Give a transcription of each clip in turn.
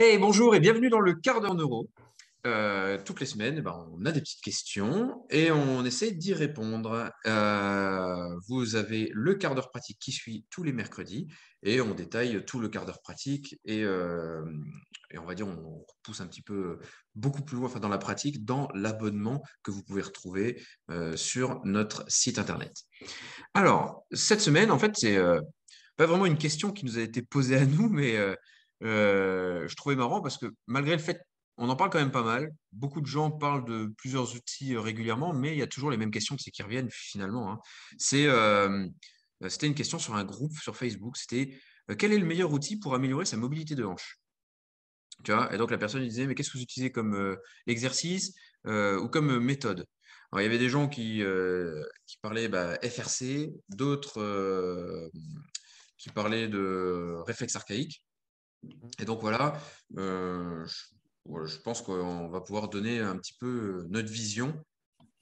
Hey, bonjour et bienvenue dans le quart d'heure neuro. Euh, toutes les semaines, eh ben, on a des petites questions et on essaie d'y répondre. Euh, vous avez le quart d'heure pratique qui suit tous les mercredis et on détaille tout le quart d'heure pratique et, euh, et, on va dire on pousse un petit peu beaucoup plus loin enfin, dans la pratique dans l'abonnement que vous pouvez retrouver sur notre site internet. Alors, cette semaine, en fait, c'est pas vraiment une question qui nous a été posée à nous, mais euh, je trouvais marrant parce que malgré le fait, on en parle quand même pas mal, beaucoup de gens parlent de plusieurs outils euh, régulièrement, mais il y a toujours les mêmes questions qui reviennent finalement. Hein. Euh, c'était une question sur un groupe sur Facebook, c'était quel est le meilleur outil pour améliorer sa mobilité de hanche? Tu vois? Et donc la personne disait, mais qu'est-ce que vous utilisez comme exercice ou comme méthode? Il y avait des gens qui, qui parlaient bah, FRC, d'autres qui parlaient de réflexe archaïque. Et donc voilà, euh, je, pense qu'on va pouvoir donner un petit peu notre vision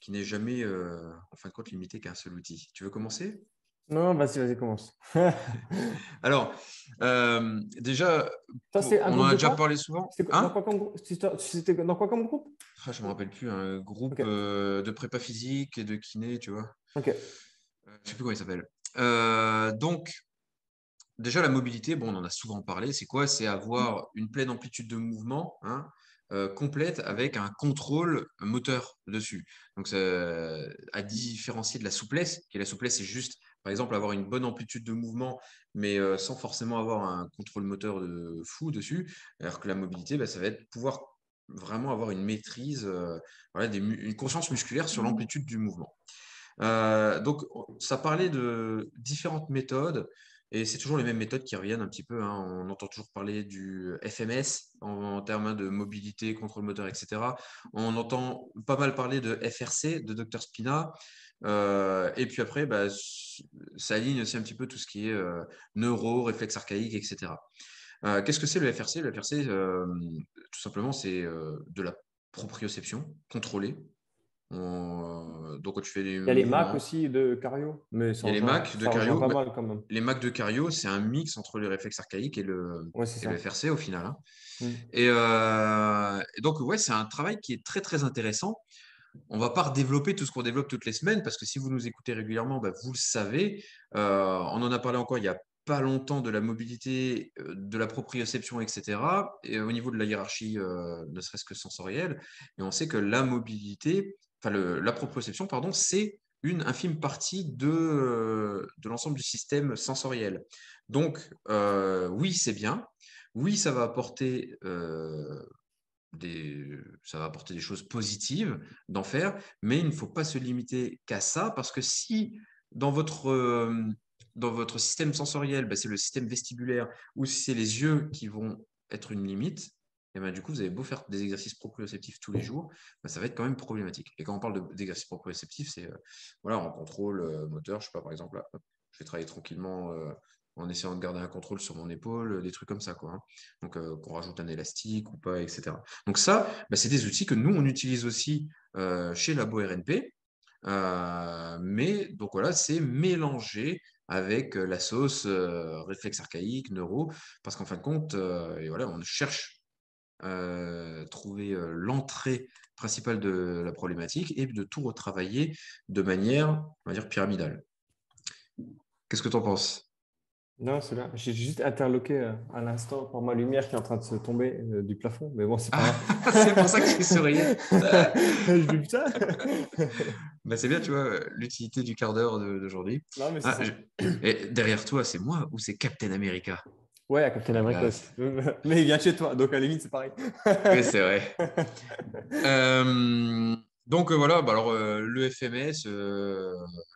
qui n'est jamais, euh, en fin de compte, limitée qu'à un seul outil. Tu veux commencer? Non, vas-y, vas-y, commence. Alors, euh, déjà, on en a déjà parlé souvent. C'était dans, quoi comme groupe? Ah, Je ne me rappelle plus, un groupe de prépa physique et de kiné, tu vois. Ok. je ne sais plus comment il s'appelle. donc, déjà, la mobilité, bon, on en a souvent parlé, c'est quoi? C'est avoir une pleine amplitude de mouvement hein, euh, complète avec un contrôle moteur dessus. Donc, à différencier de la souplesse, qui est la souplesse, c'est juste, par exemple, avoir une bonne amplitude de mouvement, mais euh, sans forcément avoir un contrôle moteur de fou dessus. Alors que la mobilité, bah, ça va être pouvoir vraiment avoir une maîtrise, euh, une conscience musculaire sur l'amplitude du mouvement. donc, ça parlait de différentes méthodes. Et c'est toujours les mêmes méthodes qui reviennent un petit peu. Hein. On entend toujours parler du FMS en, termes de mobilité, contrôle moteur, etc. On entend pas mal parler de FRC, de Dr Spina. Euh, et puis après, bah, ça aligne aussi un petit peu tout ce qui est euh, neuro, réflexe archaïque, etc. Euh, qu'est-ce que c'est le FRC Le FRC, tout simplement, c'est de la proprioception contrôlée. Euh, donc, tu fais Il y a les Mac aussi de Cario. Mais il y a les Mac de Cario. Pas mal, quand même. Les Mac de Cario, c'est un mix entre le réflexe archaïque et le, FRC au final. Hein. Mm. Euh, et, donc, ouais, c'est un travail qui est très très intéressant. On va pas redévelopper tout ce qu'on développe toutes les semaines parce que si vous nous écoutez régulièrement, bah, vous le savez. Euh, on en a parlé encore il y a pas longtemps de la mobilité, de la proprioception, etc. Et au niveau de la hiérarchie, ne serait-ce que sensorielle. Et on sait que la mobilité, la proprioception, pardon, c'est une infime partie de, euh, de l'ensemble du système sensoriel. Donc, euh, oui, c'est bien. Oui, ça va apporter euh, des, ça va apporter des choses positives d'en faire, mais il ne faut pas se limiter qu'à ça, parce que si dans votre, dans votre système sensoriel, bah, c'est le système vestibulaire, ou si c'est les yeux qui vont être une limite, ben, du coup, vous avez beau faire des exercices proprioceptifs tous les jours, ben, ça va être quand même problématique. Et quand on parle d'exercices proprioceptifs, c'est euh, voilà, en contrôle euh, moteur, je sais pas, par exemple, je vais travailler tranquillement euh, en essayant de garder un contrôle sur mon épaule, des trucs comme ça, quoi. Hein. Donc, qu'on rajoute un élastique ou pas, etc. Donc ça, ben, c'est des outils que nous, on utilise aussi chez Labo RNP. mais donc voilà, c'est mélangé avec la sauce réflexe archaïque, neuro, parce qu'en fin de compte, voilà, on cherche euh, trouver euh, l'entrée principale de la problématique et de tout retravailler de manière, on va dire, pyramidale. Qu'est-ce que tu en penses? Non, c'est là. J'ai juste interloqué euh, à l'instant par ma lumière qui est en train de se tomber du plafond. Mais bon, c'est pas C'est pour ça que tu souriais. Je dis ça. bah, c'est bien, tu vois, l'utilité du quart d'heure d'aujourd'hui. Ah, et derrière toi, c'est moi ou c'est Captain America? Ouais, à Captain America. Mais il vient chez toi, donc à la limite, c'est pareil. oui, c'est vrai. Euh, donc euh, voilà, bah, alors euh, le FMS,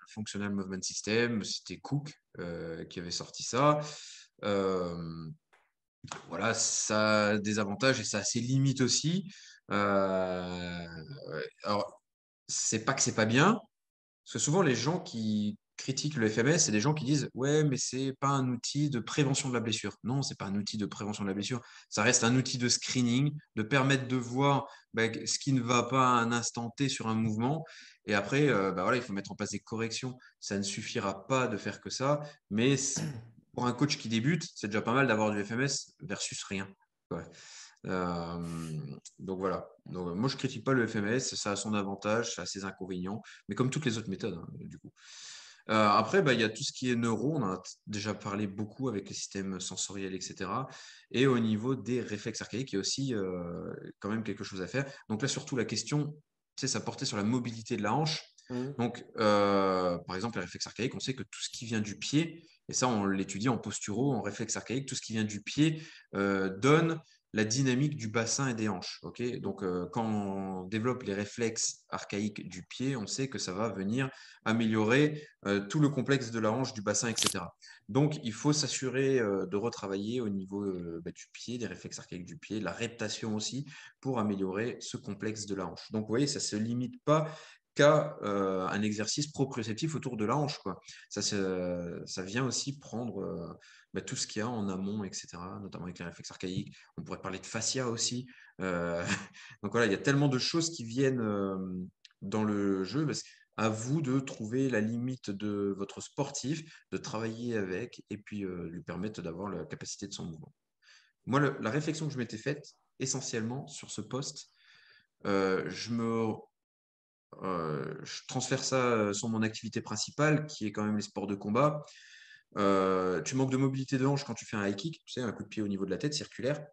Functional Movement System, c'était Cook qui avait sorti ça. voilà, ça a des avantages et ça a ses limites aussi. alors, c'est pas que c'est pas bien, parce que souvent les gens qui, critiquent le FMS, c'est des gens qui disent ouais, mais c'est pas un outil de prévention de la blessure. Non, c'est pas un outil de prévention de la blessure. Ça reste un outil de screening, de permettre de voir bah, ce qui ne va pas à un instant T sur un mouvement. Et après, euh, bah, voilà, il faut mettre en place des corrections. Ça ne suffira pas de faire que ça, mais pour un coach qui débute, c'est déjà pas mal d'avoir du FMS versus rien. donc voilà. Moi, je critique pas le FMS, ça a son avantage, ça a ses inconvénients, mais comme toutes les autres méthodes, hein, du coup. Après, bah, il y a tout ce qui est neuro, on en a déjà parlé beaucoup avec les systèmes sensoriels, etc. Et au niveau des réflexes archaïques, il y a aussi quand même quelque chose à faire. Donc là, surtout, la question, ça portait sur la mobilité de la hanche. Mmh. Donc, par exemple, les réflexes archaïques, on sait que tout ce qui vient du pied, et ça, on l'étudie en posturo, en réflexe archaïque, tout ce qui vient du pied donne la dynamique du bassin et des hanches. ok? Donc, euh, quand on développe les réflexes archaïques du pied, on sait que ça va venir améliorer euh, tout le complexe de la hanche, du bassin, etc. Donc, il faut s'assurer euh, de retravailler au niveau bah, du pied, des réflexes archaïques du pied, la reptation aussi, pour améliorer ce complexe de la hanche. Donc, vous voyez, ça ne se limite pas qu'à un exercice proprioceptif autour de la hanche. Ça vient aussi prendre bah, tout ce qu'il y a en amont, etc., notamment avec les réflexes archaïques. On pourrait parler de fascia aussi. Euh, donc voilà, il y a tellement de choses qui viennent euh, dans le jeu. à vous de trouver la limite de votre sportif, de travailler avec et puis euh, lui permettre d'avoir la capacité de son mouvement. Moi, la réflexion que je m'étais faite essentiellement sur ce poste, je me je transfère ça sur mon activité principale, qui est quand même les sports de combat. Euh, tu manques de mobilité de hanche quand tu fais un high kick, tu sais, un coup de pied au niveau de la tête circulaire.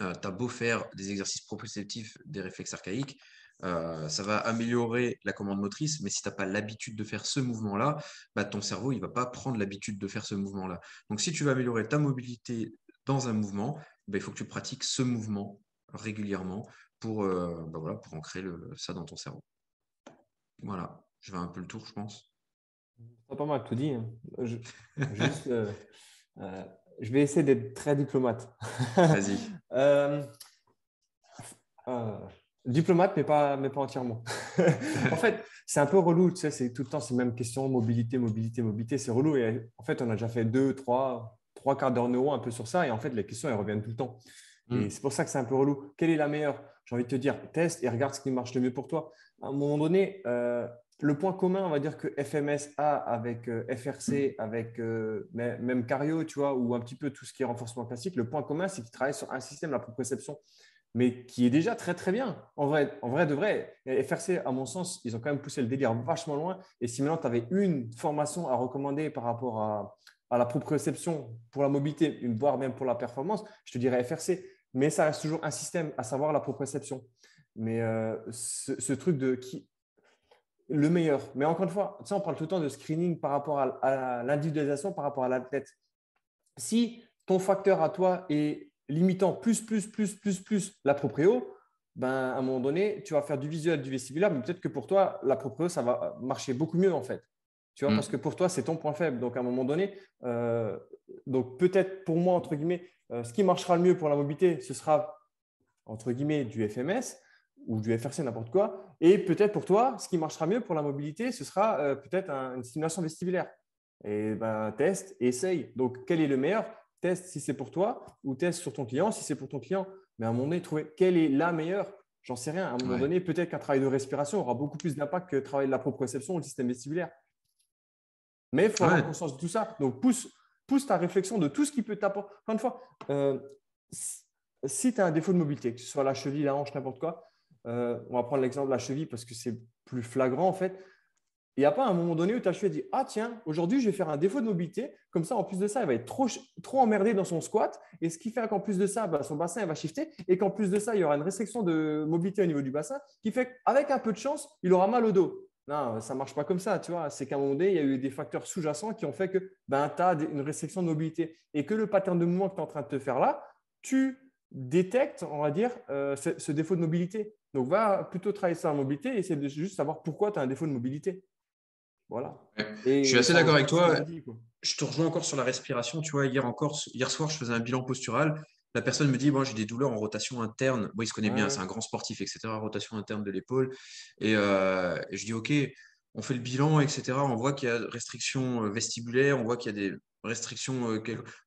Euh, tu as beau faire des exercices proprioceptifs, des réflexes archaïques, euh, ça va améliorer la commande motrice, mais si tu n'as pas l'habitude de faire ce mouvement-là, bah, ton cerveau il va pas prendre l'habitude de faire ce mouvement-là. Donc si tu veux améliorer ta mobilité dans un mouvement, bah, il faut que tu pratiques ce mouvement régulièrement pour, bah, ancrer ça dans ton cerveau. Voilà, je vais un peu le tour, je pense. Pas mal tout dit. Hein. Je, euh, euh, je vais essayer d'être très diplomate. Vas-y. Euh, diplomate, mais pas, mais pas entièrement. en fait, c'est un peu relou. Tu sais, c'est tout le temps ces mêmes questions mobilité, mobilité, mobilité. C'est relou. Et en fait, on a déjà fait deux, trois, trois quarts d'heure neuro un peu sur ça. Et en fait, les questions, elles reviennent tout le temps. Et hmm. c'est pour ça que c'est un peu relou. Quelle est la meilleure? J'ai envie de te dire, teste et regarde ce qui marche le mieux pour toi. À un moment donné, le point commun, on va dire que FMS a avec euh, FRC, avec euh, même Cario, tu vois, ou un petit peu tout ce qui est renforcement classique, le point commun, c'est qu'ils travaillent sur un système, la proprioception, mais qui est déjà très très bien. En vrai, de vrai, FRC, à mon sens, ils ont quand même poussé le délire vachement loin. Et si maintenant tu avais une formation à recommander par rapport à, la proprioception pour la mobilité, voire même pour la performance, je te dirais FRC. Mais ça reste toujours un système, à savoir la proprioception. Mais euh, ce, truc de qui, le meilleur. Mais encore une fois, on parle tout le temps de screening par rapport à, l'individualisation, par rapport à l'athlète. Si ton facteur à toi est limitant plus, plus, plus, plus, plus la proprio, ben, à un moment donné, tu vas faire du visuel, du vestibulaire, mais peut-être que pour toi, la proprio, ça va marcher beaucoup mieux en fait. Tu vois, mm. parce que pour toi, c'est ton point faible. Donc, à un moment donné, euh, donc peut-être pour moi, entre guillemets, euh, ce qui marchera le mieux pour la mobilité, ce sera, entre guillemets, du FMS ou du FRC, n'importe quoi. Et peut-être pour toi, ce qui marchera mieux pour la mobilité, ce sera euh, peut-être une stimulation vestibulaire. Et ben, teste, essaye. Donc, quel est le meilleur? Teste si c'est pour toi ou teste sur ton client si c'est pour ton client. Mais à un moment donné, trouver quelle est la meilleure. J'en sais rien. À un moment donné, peut-être qu'un travail de respiration aura beaucoup plus d'impact que le travail de la proprioception ou le système vestibulaire. Mais il faut avoir conscience de tout ça. Donc, pousse, pousse ta réflexion de tout ce qui peut t'apporter. Encore une fois, euh, si tu as un défaut de mobilité, que ce soit la cheville, la hanche, n'importe quoi, euh, on va prendre l'exemple de la cheville parce que c'est plus flagrant en fait. Il n'y a pas un moment donné où ta cheville dit Ah, tiens, aujourd'hui, je vais faire un défaut de mobilité. Comme ça, en plus de ça, elle va être trop, trop emmerdée dans son squat. Et ce qui fait qu'en plus de ça, bah, son bassin va shifter. Et qu'en plus de ça, il y aura une restriction de mobilité au niveau du bassin qui fait qu'avec un peu de chance, il aura mal au dos. Non, ça ne marche pas comme ça. Tu vois, c'est qu'à un moment donné, il y a eu des facteurs sous-jacents qui ont fait que ben, tu as une restriction de mobilité. Et que le pattern de mouvement que tu es en train de te faire là, tu détectes, on va dire, euh, ce défaut de mobilité. Donc, va plutôt travailler sur la mobilité et essayer de juste savoir pourquoi tu as un défaut de mobilité. Voilà. je suis assez d'accord avec toi. je te rejoins encore sur la respiration. Tu vois, hier encore, hier soir, je faisais un bilan postural. La personne me dit, bon, j'ai des douleurs en rotation interne. Bon, il se connaît bien, c'est un grand sportif, etc. Rotation interne de l'épaule. Et, euh, et, je dis, OK, on fait le bilan, etc. On voit qu'il y a restriction euh, vestibulaire, on voit qu'il y a des restrictions. Euh,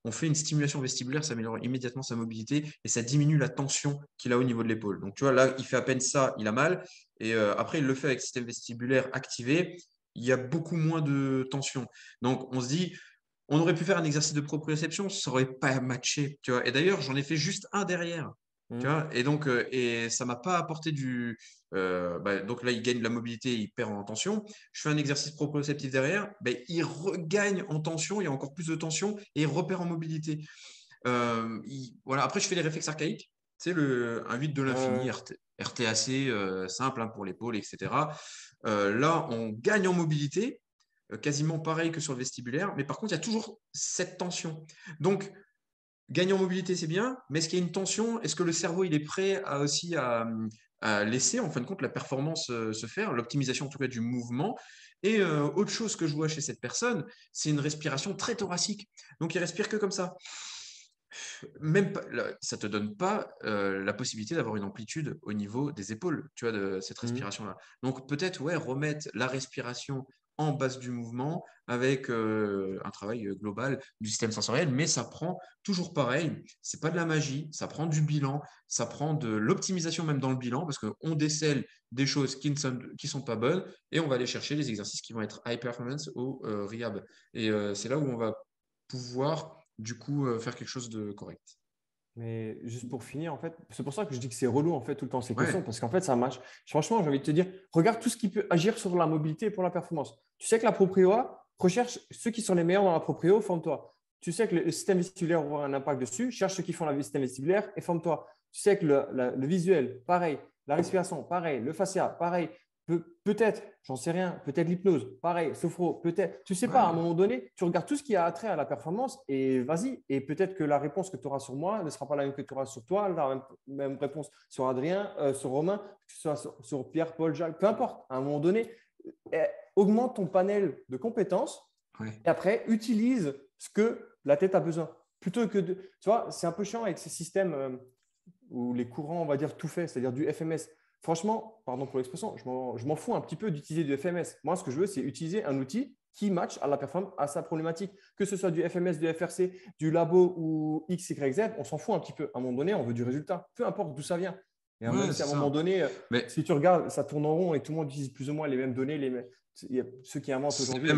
on fait une stimulation vestibulaire, ça améliore immédiatement sa mobilité et ça diminue la tension qu'il a au niveau de l'épaule. Donc, tu vois, là, il fait à peine ça, il a mal. Et euh, après, il le fait avec le système vestibulaire activé. Il y a beaucoup moins de tension. Donc, on se dit, on aurait pu faire un exercice de proprioception, ça n'aurait pas matché. Tu. Et d'ailleurs, j'en ai fait juste un derrière. Tu vois? Et donc, et ça m'a pas apporté du. Bah, donc là, il gagne de la mobilité, il perd en tension. Je fais un exercice proprioceptif derrière, bah, il regagne en tension, il y a encore plus de tension et il repère en mobilité. voilà. Après, je fais les réflexes archaïques. C'est le un 8 de l'infini, RTAC, simple hein, pour l'épaule, etc. là, on gagne en mobilité, quasiment pareil que sur le vestibulaire, mais par contre, il y a toujours cette tension. Donc, gagner en mobilité, c'est bien, mais est-ce qu'il y a une tension? Est-ce que le cerveau il est prêt à aussi à, laisser en fin de compte la performance se faire, l'optimisation en tout cas du mouvement? Et autre chose que je vois chez cette personne, c'est une respiration très thoracique. Donc, il respire que comme ça même ça te donne pas la possibilité d'avoir une amplitude au niveau des épaules, tu vois, de cette mmh respiration-là. Donc peut-être, ouais, remettre la respiration en base du mouvement avec un travail global du système sensoriel, mais ça prend toujours pareil, c'est pas de la magie, ça prend du bilan, ça prend de l'optimisation même dans le bilan, parce qu'on décèle des choses qui ne sont, pas bonnes, et on va aller chercher les exercices qui vont être high performance ou rehab. Et c'est là où on va pouvoir du coup euh, faire quelque chose de correct. Mais juste pour finir, en fait, c'est pour ça que je dis que c'est relou en fait tout le temps ces questions, parce qu'en fait ça marche. Franchement, j'ai envie de te dire, regarde tout ce qui peut agir sur la mobilité pour la performance. Tu sais que la proprio recherche ceux qui sont les meilleurs dans la proprio, forme-toi. Tu sais que le système vestibulaire aura un impact dessus, cherche ceux qui font le système vestibulaire et forme-toi. Tu sais que le, le, visuel, pareil, la respiration, pareil, le fascia, pareil, peut-être, j'en sais rien, peut-être l'hypnose, pareil, sophro, peut-être, tu sais pas, à un moment donné, tu regardes tout ce qui a trait à la performance et vas-y. Et peut-être que la réponse que tu auras sur moi ne sera pas la même que tu auras sur toi, la même, réponse sur Adrien, euh, sur Romain, que ce soit sur, Pierre, Paul, Jacques, peu importe. À un moment donné, eh, augmente ton panel de compétences et après, utilise ce que la tête a besoin. Plutôt que de. Tu vois, c'est un peu chiant avec ces systèmes euh, où les courants, on va dire, tout fait, c'est-à-dire du FMS franchement, pardon pour l'expression, je m'en fous un petit peu d'utiliser du FMS. Moi, ce que je veux, c'est utiliser un outil qui match à la performance, à sa problématique. Que ce soit du FMS, du FRC, du labo ou X, Y, Z, on s'en fout un petit peu. À un moment donné, on veut du résultat, peu importe d'où ça vient. Et à, un moment donné, euh, si tu regardes, ça tourne en rond et tout le monde utilise plus ou moins les mêmes données. Les Ceux qui inventent aujourd'hui.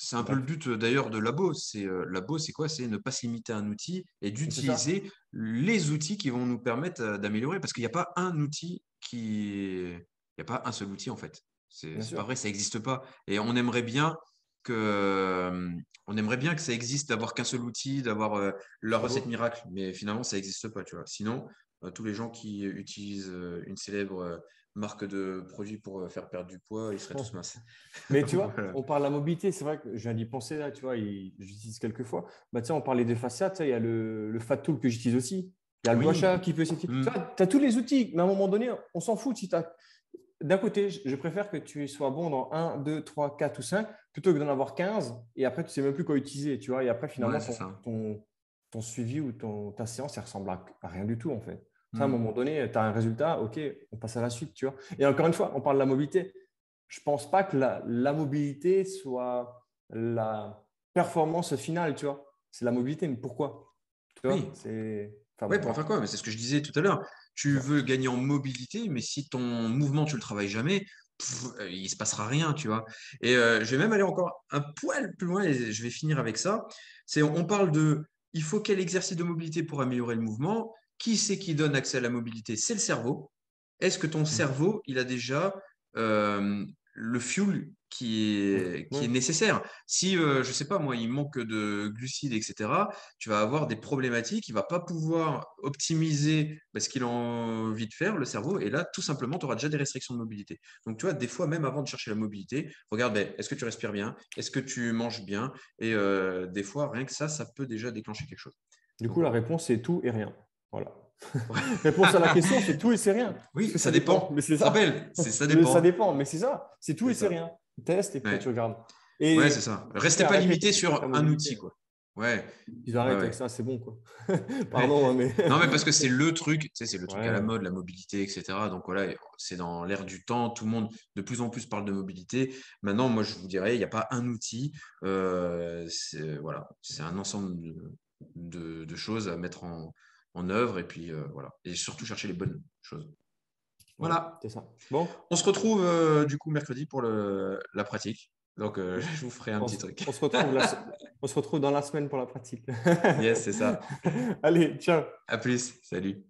C'est un peu le but d'ailleurs de Labo. C'est euh, Labo, c'est quoi? C'est ne pas se limiter à un outil et d'utiliser les outils qui vont nous permettre euh, d'améliorer. Parce qu'il n'y a pas un outil qui, il n'y a pas un seul outil en fait. C'est pas vrai, ça n'existe pas. Et on aimerait bien que, on aimerait bien que ça existe, d'avoir qu'un seul outil, d'avoir la recette miracle. Mais finalement, ça n'existe pas. Tu vois. Sinon, tous les gens qui utilisent une célèbre marque de produits pour euh, faire perdre du poids, ils seraient tous minces. Mais tu vois, on parle de la mobilité, c'est vrai que je viens d'y penser là, tu vois, j'utilise quelques fois. Bah, on parlait des fascias, il y a le, le, Fat Tool que j'utilise aussi. Il y a le oui. qui peut mm. Tu as tous les outils, mais à un moment donné, on s'en fout. Si D'un côté, je préfère que tu sois bon dans 1, 2, 3, 4 ou 5 plutôt que d'en avoir 15 et après, tu ne sais même plus quoi utiliser. Tu vois, et après, finalement, ton, ton, suivi ou ton, ta séance, elle ressemble à rien du tout en fait à un mm. moment donné, tu as un résultat, OK, on passe à la suite. Tu vois Et encore une fois, on parle de la mobilité. Je ne pense pas que la, la, mobilité soit la performance finale. Tu vois C'est la mobilité, mais pourquoi tu oui. c'est... Enfin, pour faire quoi c'est ce que je disais tout à l'heure. Tu veux gagner en mobilité, mais si ton mouvement, tu ne le travailles jamais, euh, il ne se passera rien, tu vois. Et euh, je vais même aller encore un poil plus loin et je vais finir avec ça. C'est on parle de il faut quel exercice de mobilité pour améliorer le mouvement qui c'est qui donne accès à la mobilité? C'est le cerveau. Est-ce que ton mmh. cerveau, il a déjà euh, le fuel qui est, qui est nécessaire? Si, euh, je ne sais pas, moi, il manque de glucides, etc., tu vas avoir des problématiques, il ne va pas pouvoir optimiser ce qu'il a envie de faire, le cerveau, et là, tout simplement, tu auras déjà des restrictions de mobilité. Donc, tu vois, des fois, même avant de chercher la mobilité, regarde, ben, est-ce que tu respires bien? Est-ce que tu manges bien? Et euh, des fois, rien que ça, ça peut déjà déclencher quelque chose. Du coup, la réponse, c'est tout et rien. Voilà. Réponse à la question, c'est tout et c'est rien. Oui, ça, dépend. Mais c'est ça. ça dépend. Ça dépend, mais c'est ça. C'est tout et c'est rien. Teste et puis tu regardes. Et ouais, c'est ça. Restez pas limité sur un outil, quoi. Ouais. Ils arrêtent avec ça, c'est bon, quoi. Pardon, mais. non, mais parce que c'est le truc, tu sais, c'est le truc à la mode, la mobilité, etc. Donc voilà, c'est dans l'air du temps. Tout le monde, de plus en plus, parle de mobilité. Maintenant, moi, je vous dirais, il n'y a pas un outil. Euh, voilà, c'est un ensemble de, de, choses à mettre en, en œuvre et puis euh, voilà. Et surtout chercher les bonnes choses. Voilà. c'est ça. Bon. On se retrouve euh, du coup mercredi pour le, la pratique. Donc, euh, je vous ferai un petit truc. On se, retrouve on se retrouve dans la semaine pour la pratique. yes, c'est ça. Allez, ciao. À plus. Salut.